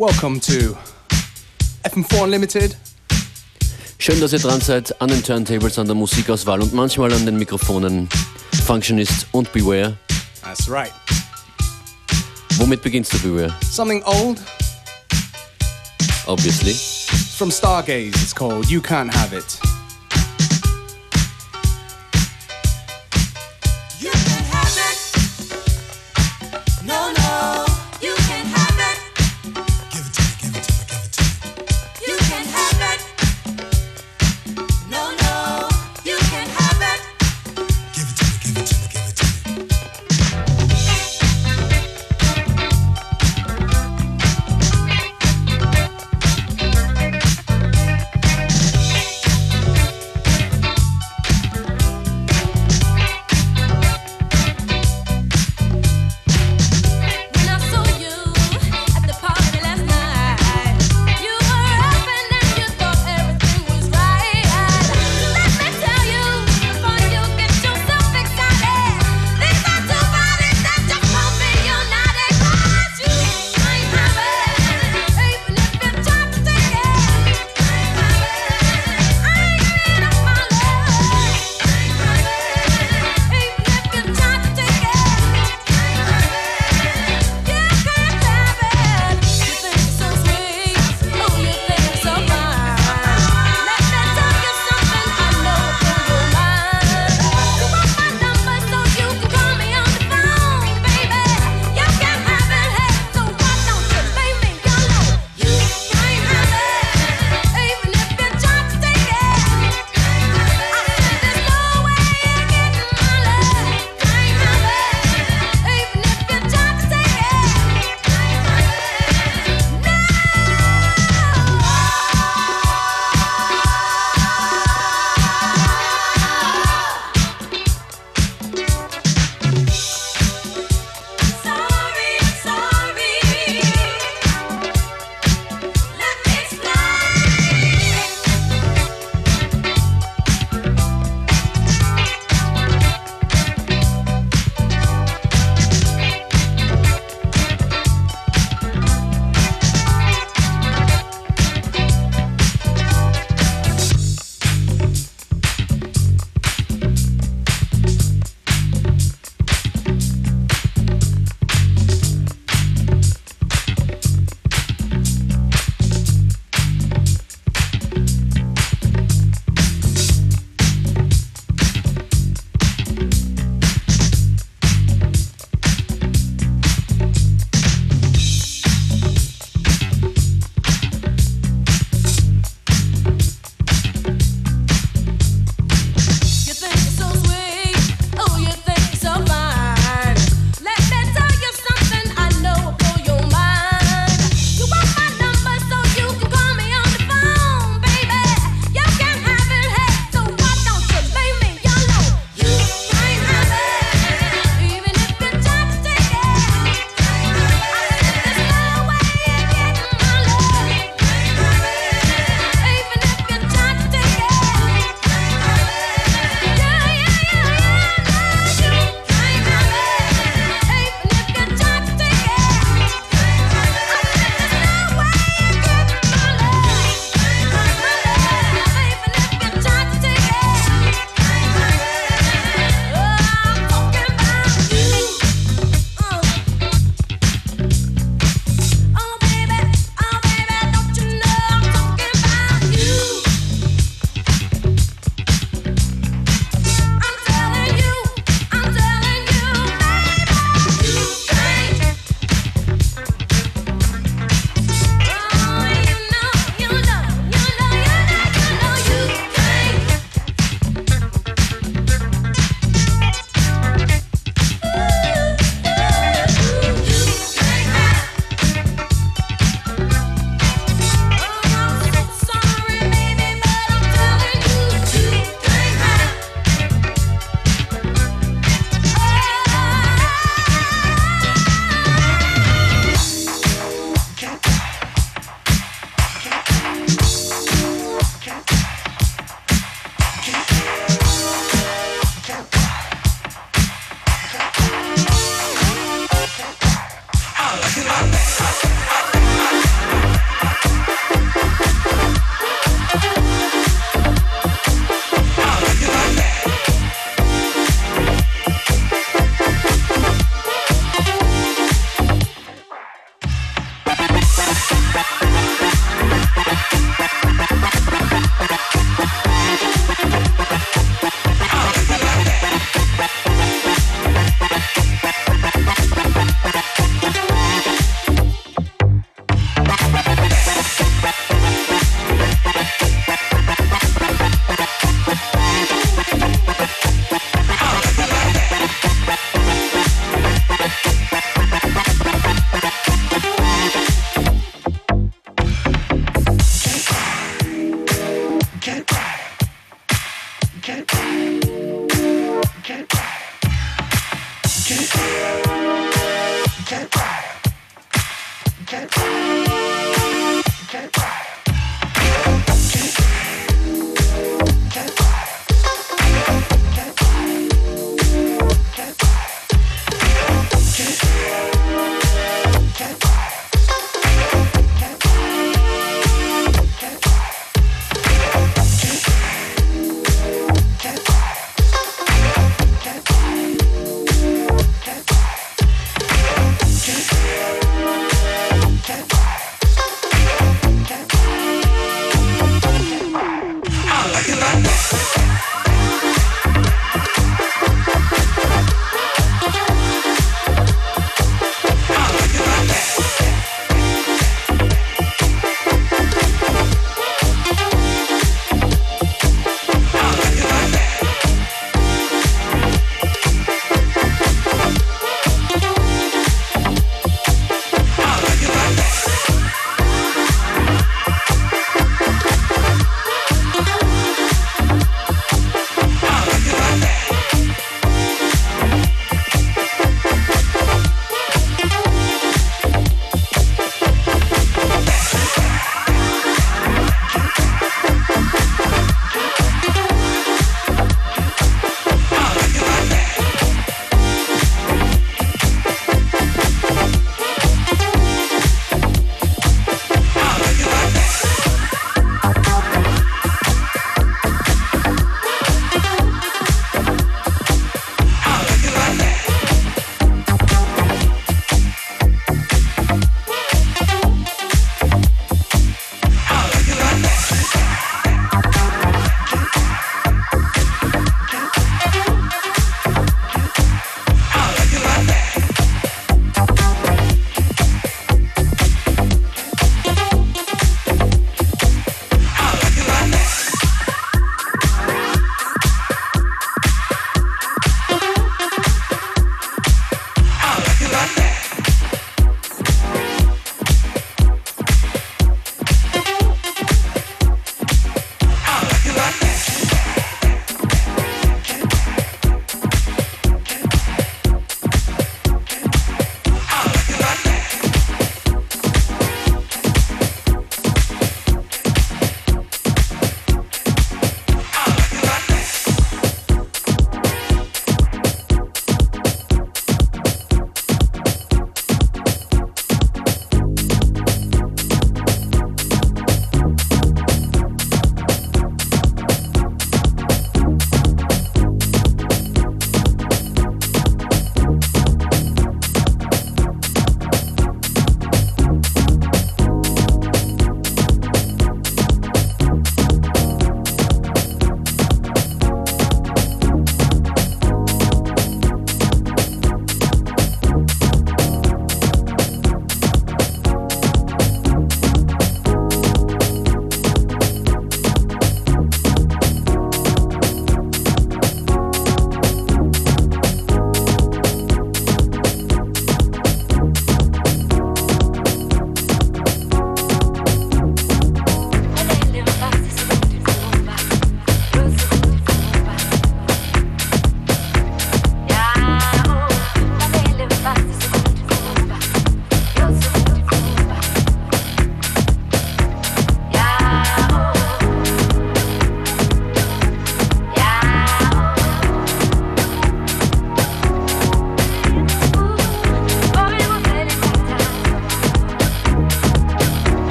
Welcome to FM4 Unlimited. Schön, dass ihr dran seid an den Turntables, an der Musikauswahl und manchmal an den Mikrofonen. Functionist und Beware. That's right. Womit beginnst du Beware? Something old. Obviously. From Stargaze, it's called You Can't Have It.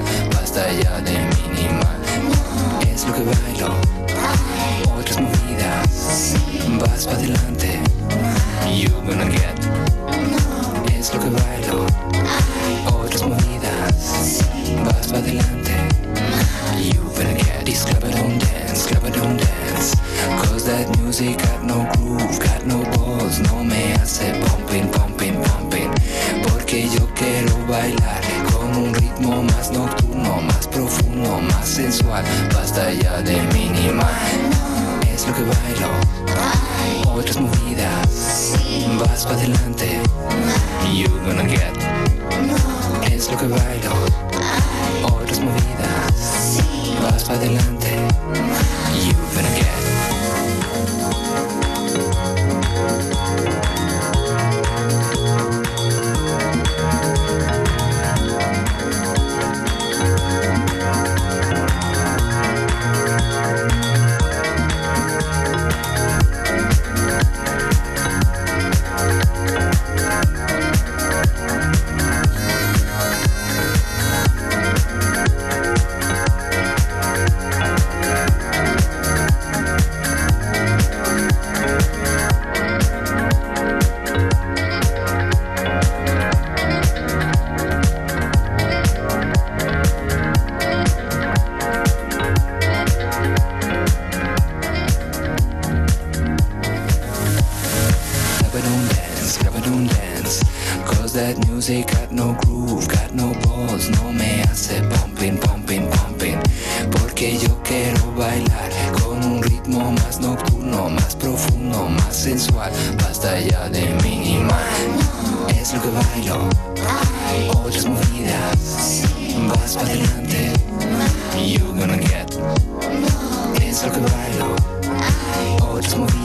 igual, basta ya de minimal. Es lo que bailo. that music got no groove, got no balls, no me hace pumping, pumping, pumping. Porque yo quiero bailar con un ritmo más nocturno, más profundo, más sensual. Basta ya de minimal. Es lo que bailo, otras movidas, vas para adelante. You're gonna get. Es lo que bailo, otras movidas.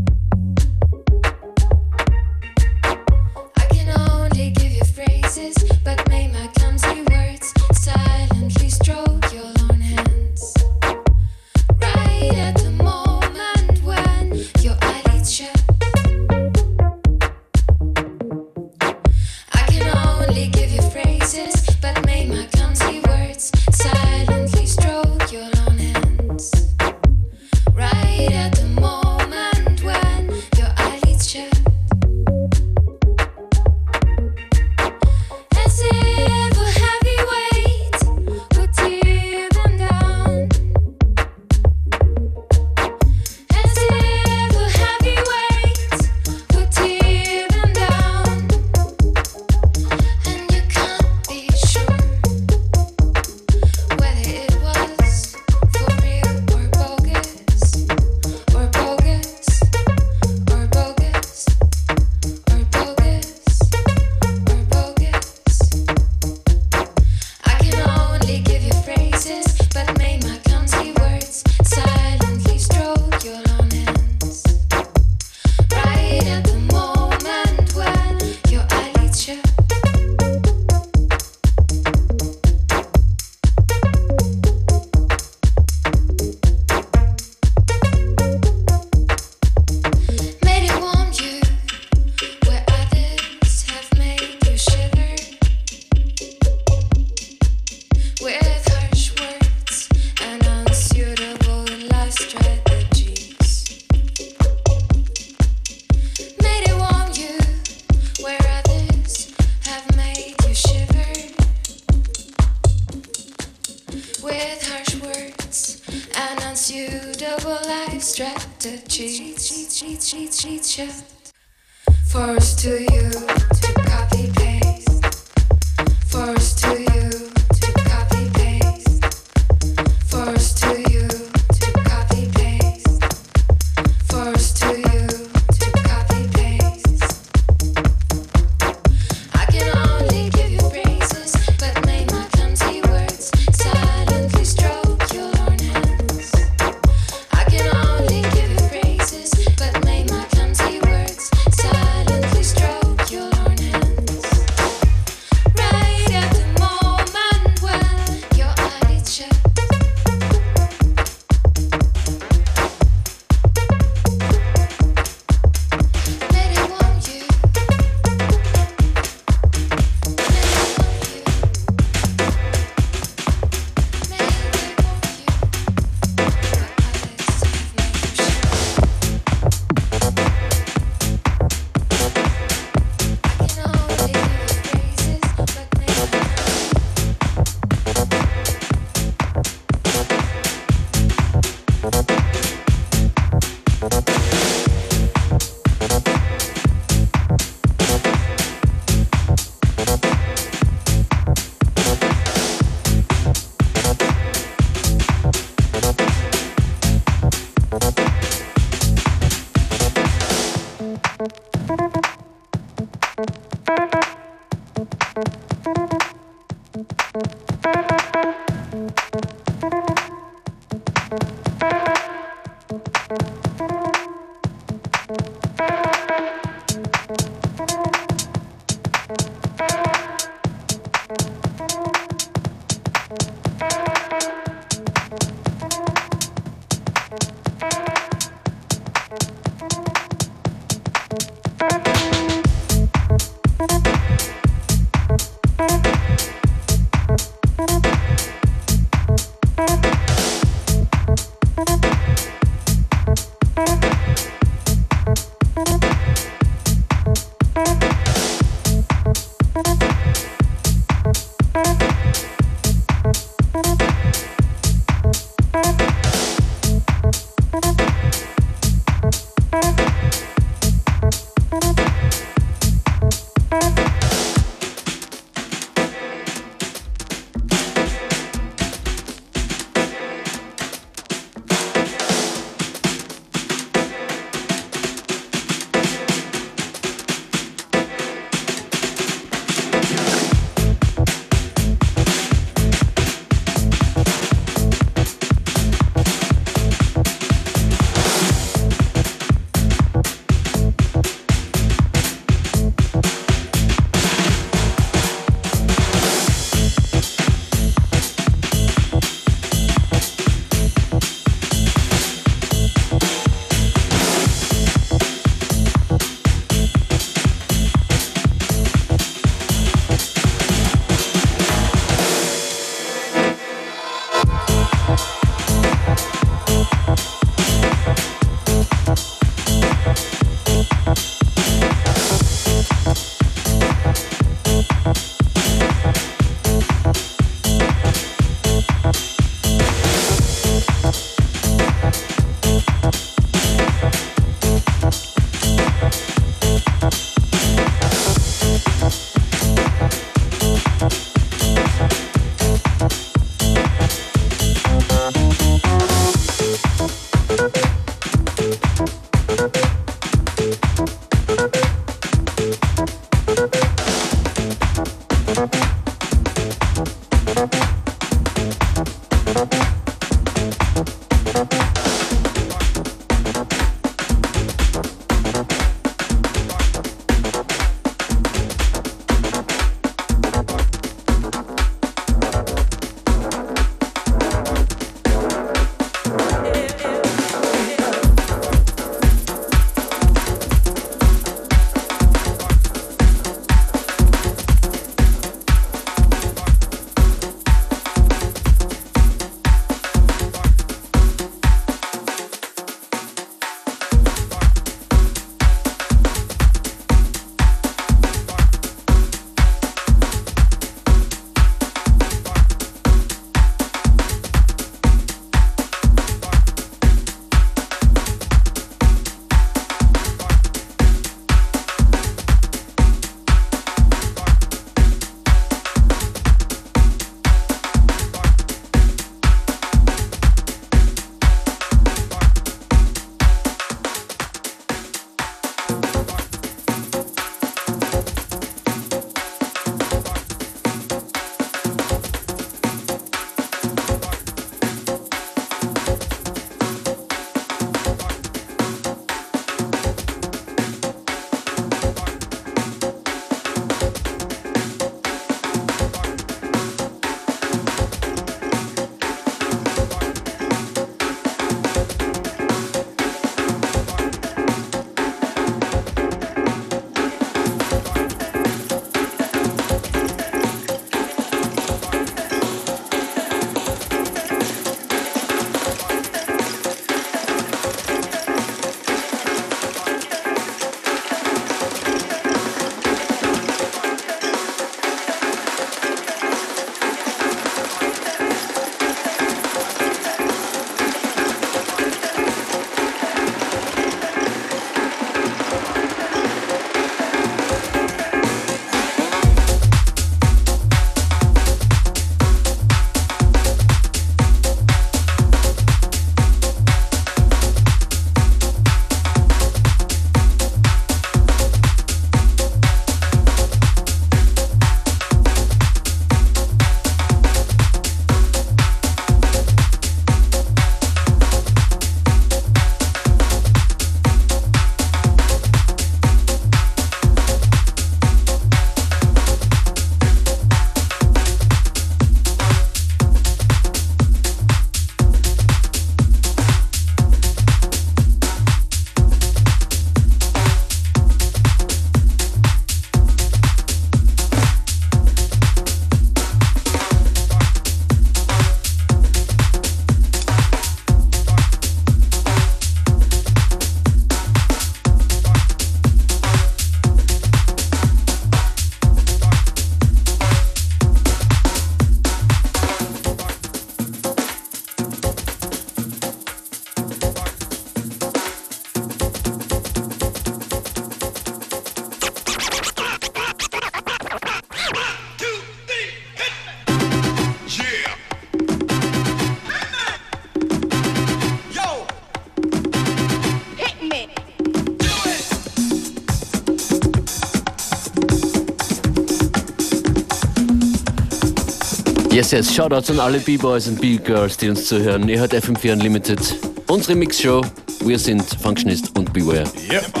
Yes, yes, Shoutouts an alle B-Boys und B-Girls, die uns zuhören. Ihr hört FM4 Unlimited, unsere Mixshow. Wir sind Functionist und Beware. Yep.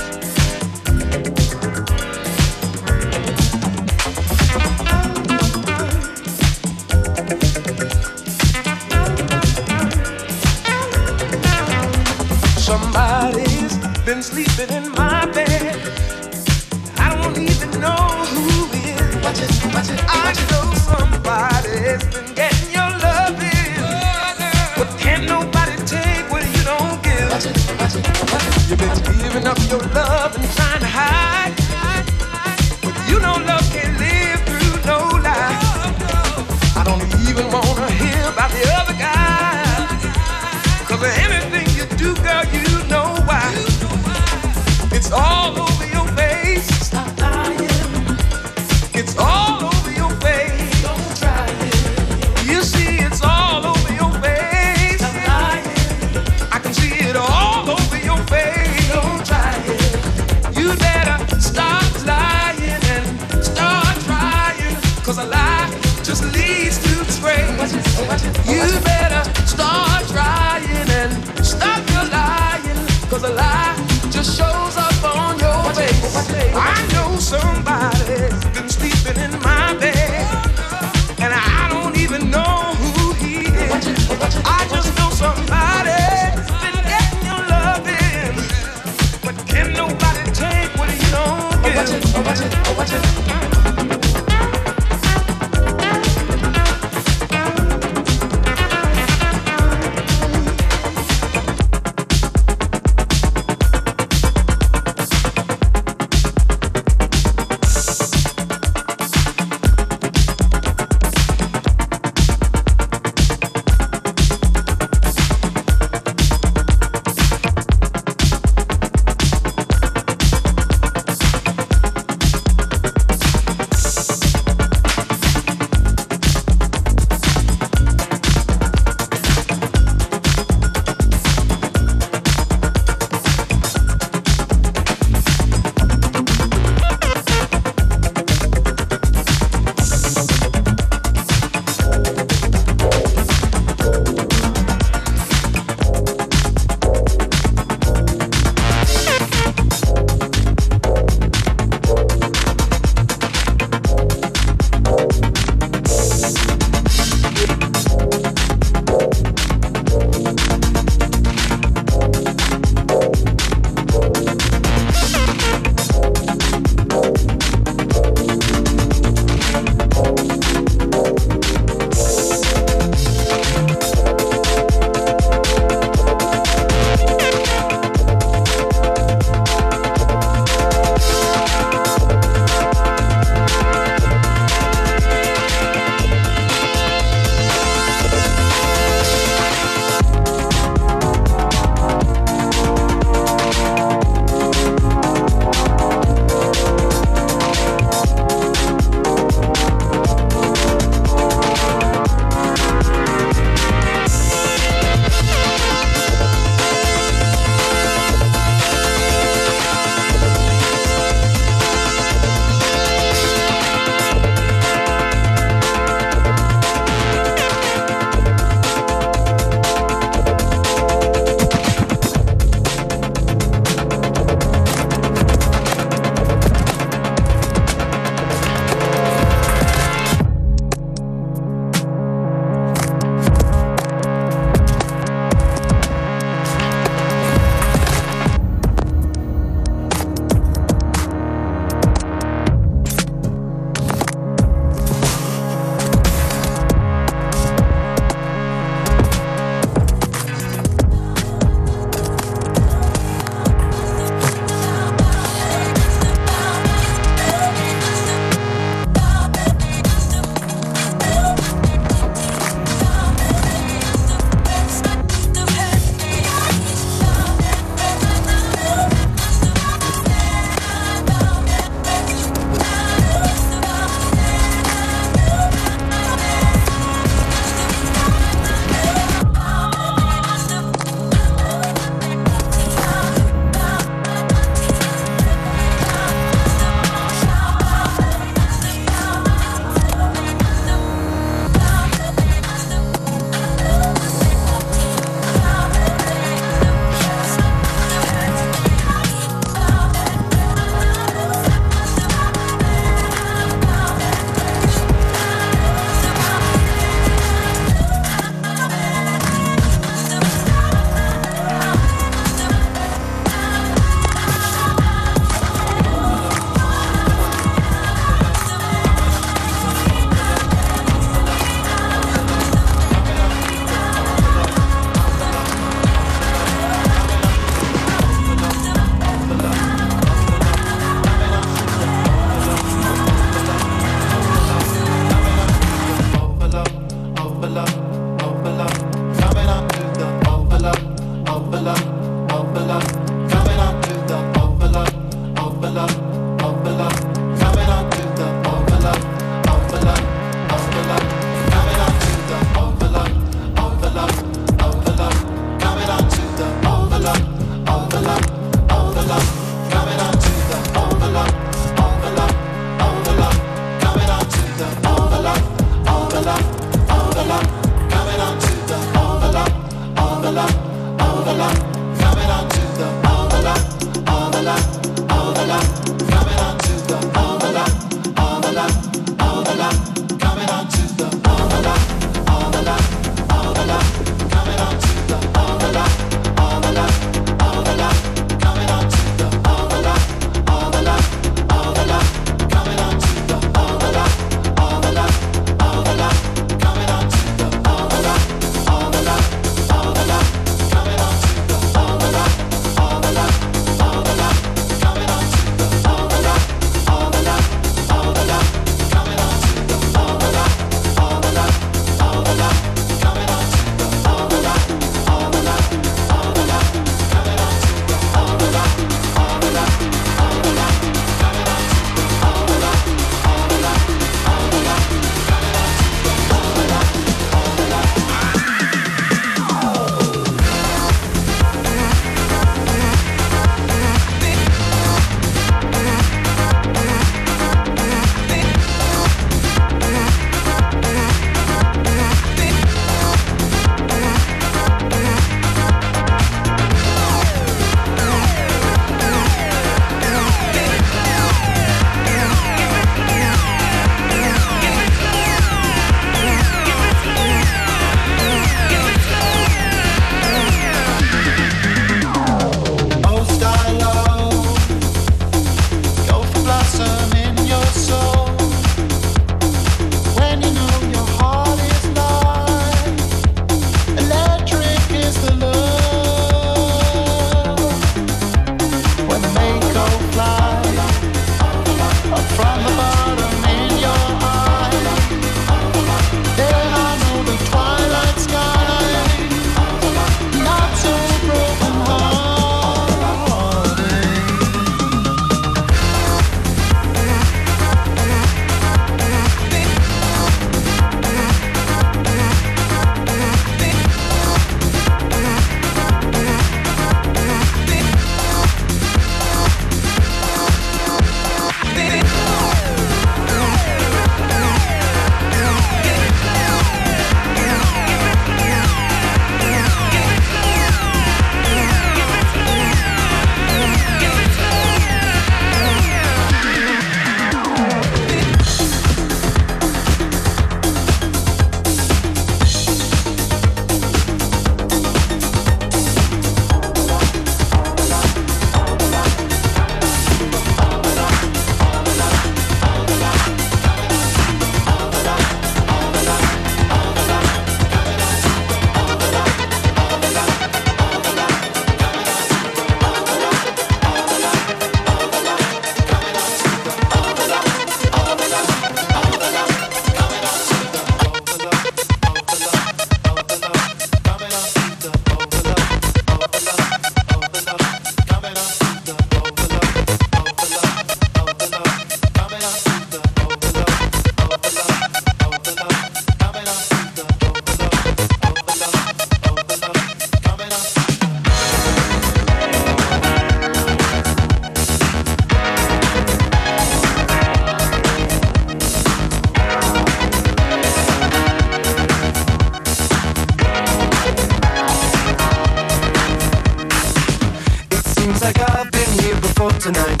Tonight.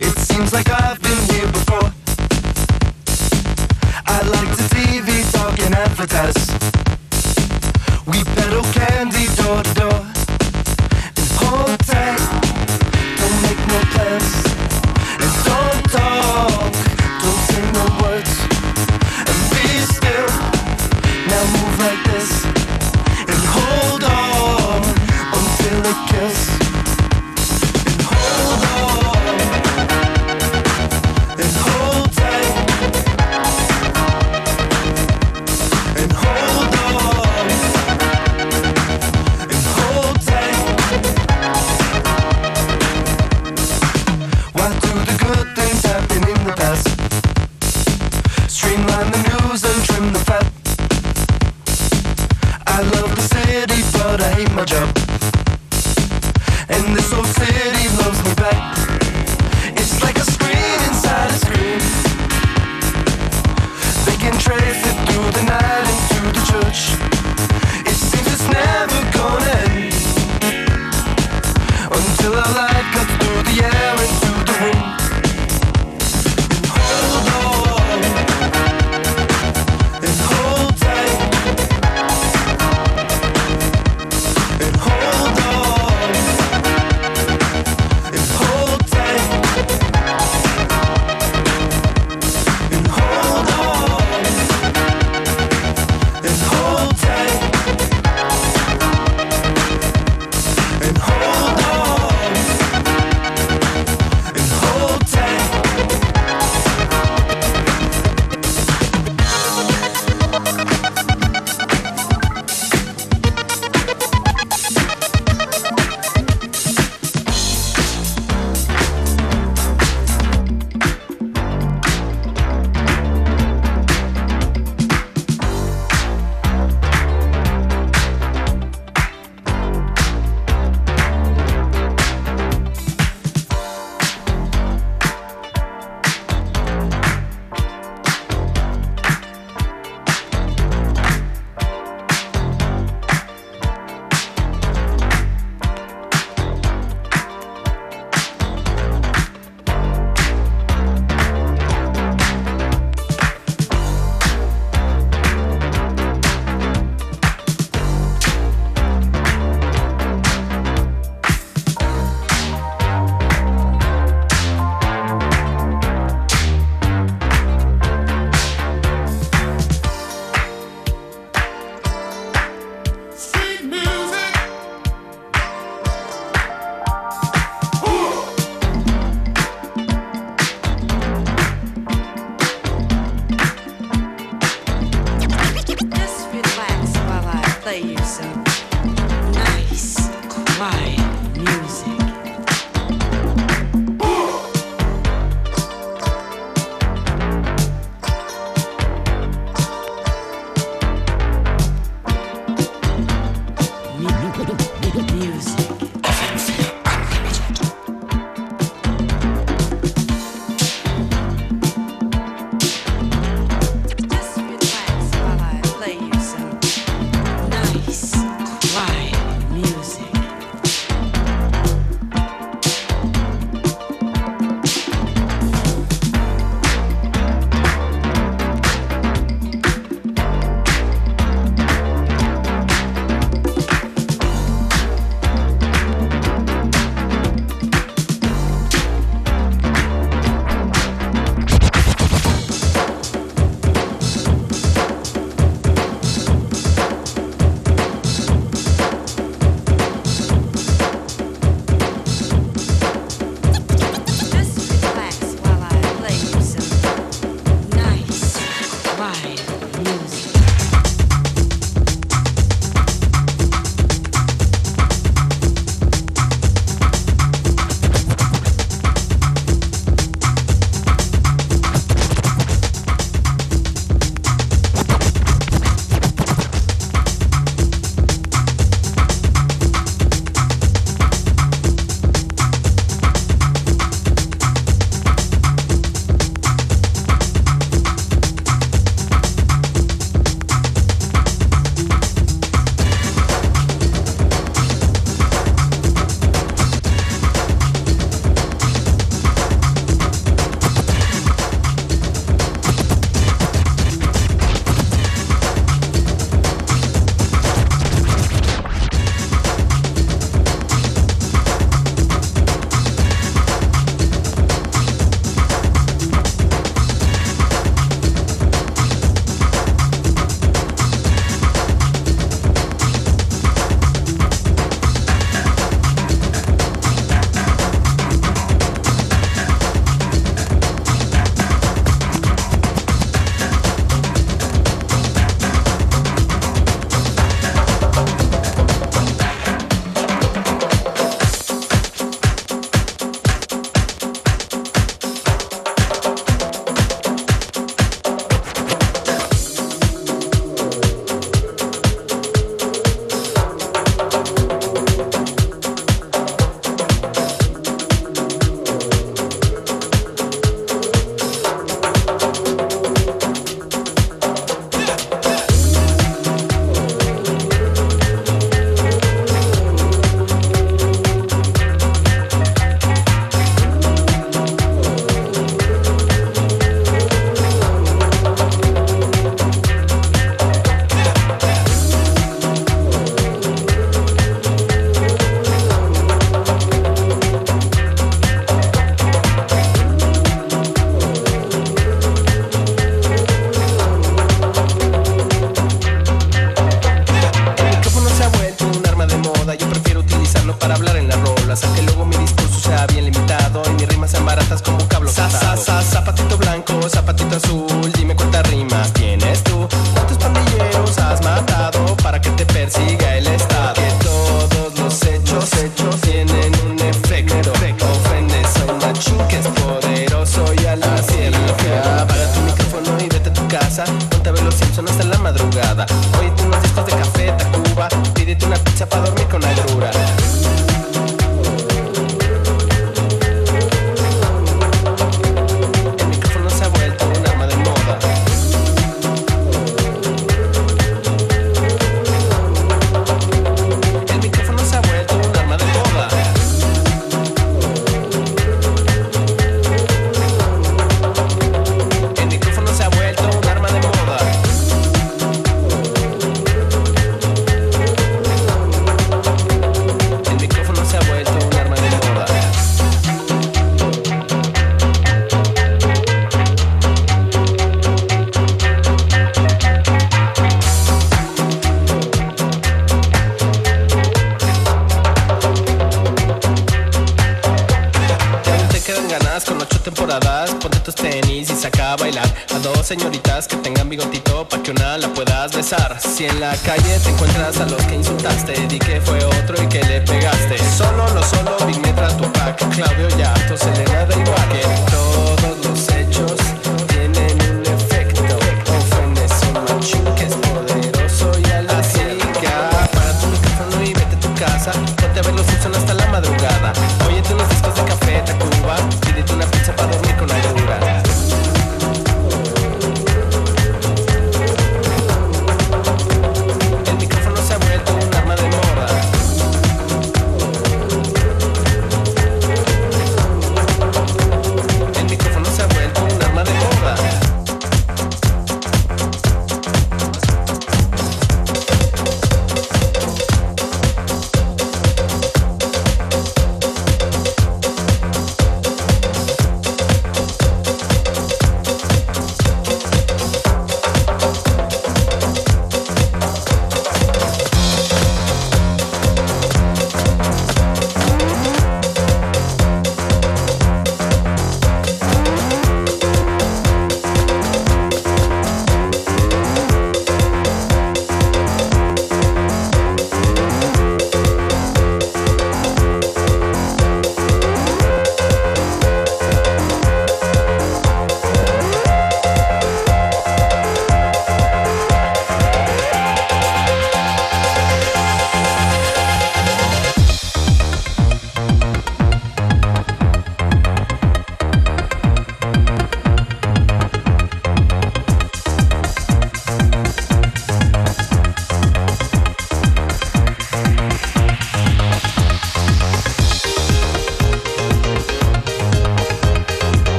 It seems like I've been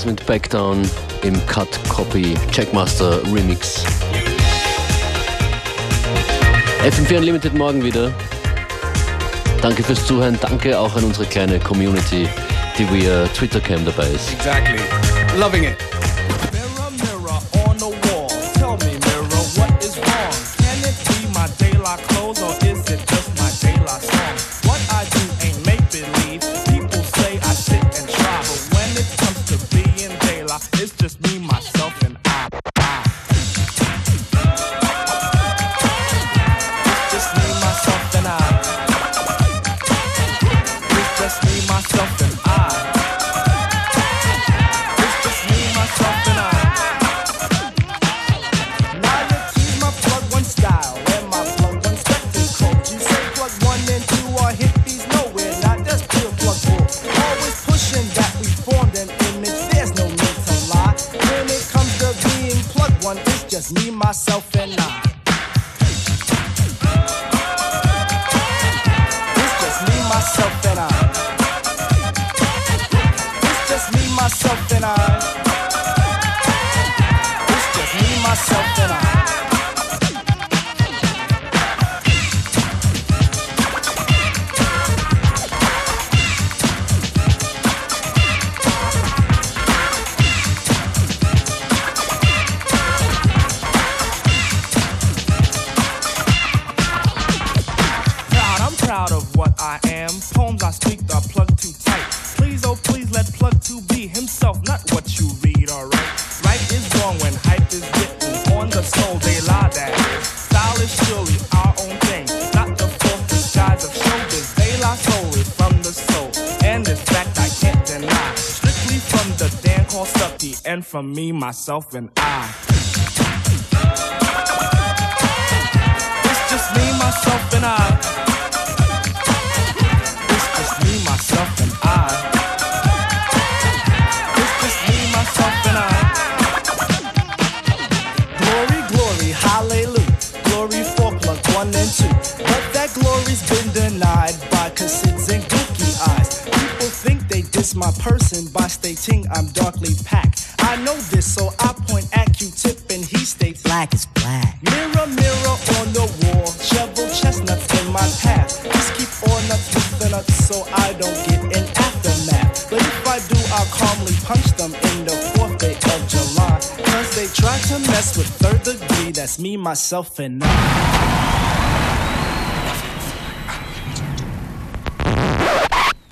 Styles mit Backdown im Cut Copy Checkmaster Remix. FM4 Unlimited morgen wieder. Danke fürs Zuhören, danke auch an unsere kleine Community, die via Twitter Cam dabei ist. Exactly. Loving it. myself in a me, myself, and I. me, myself, and I.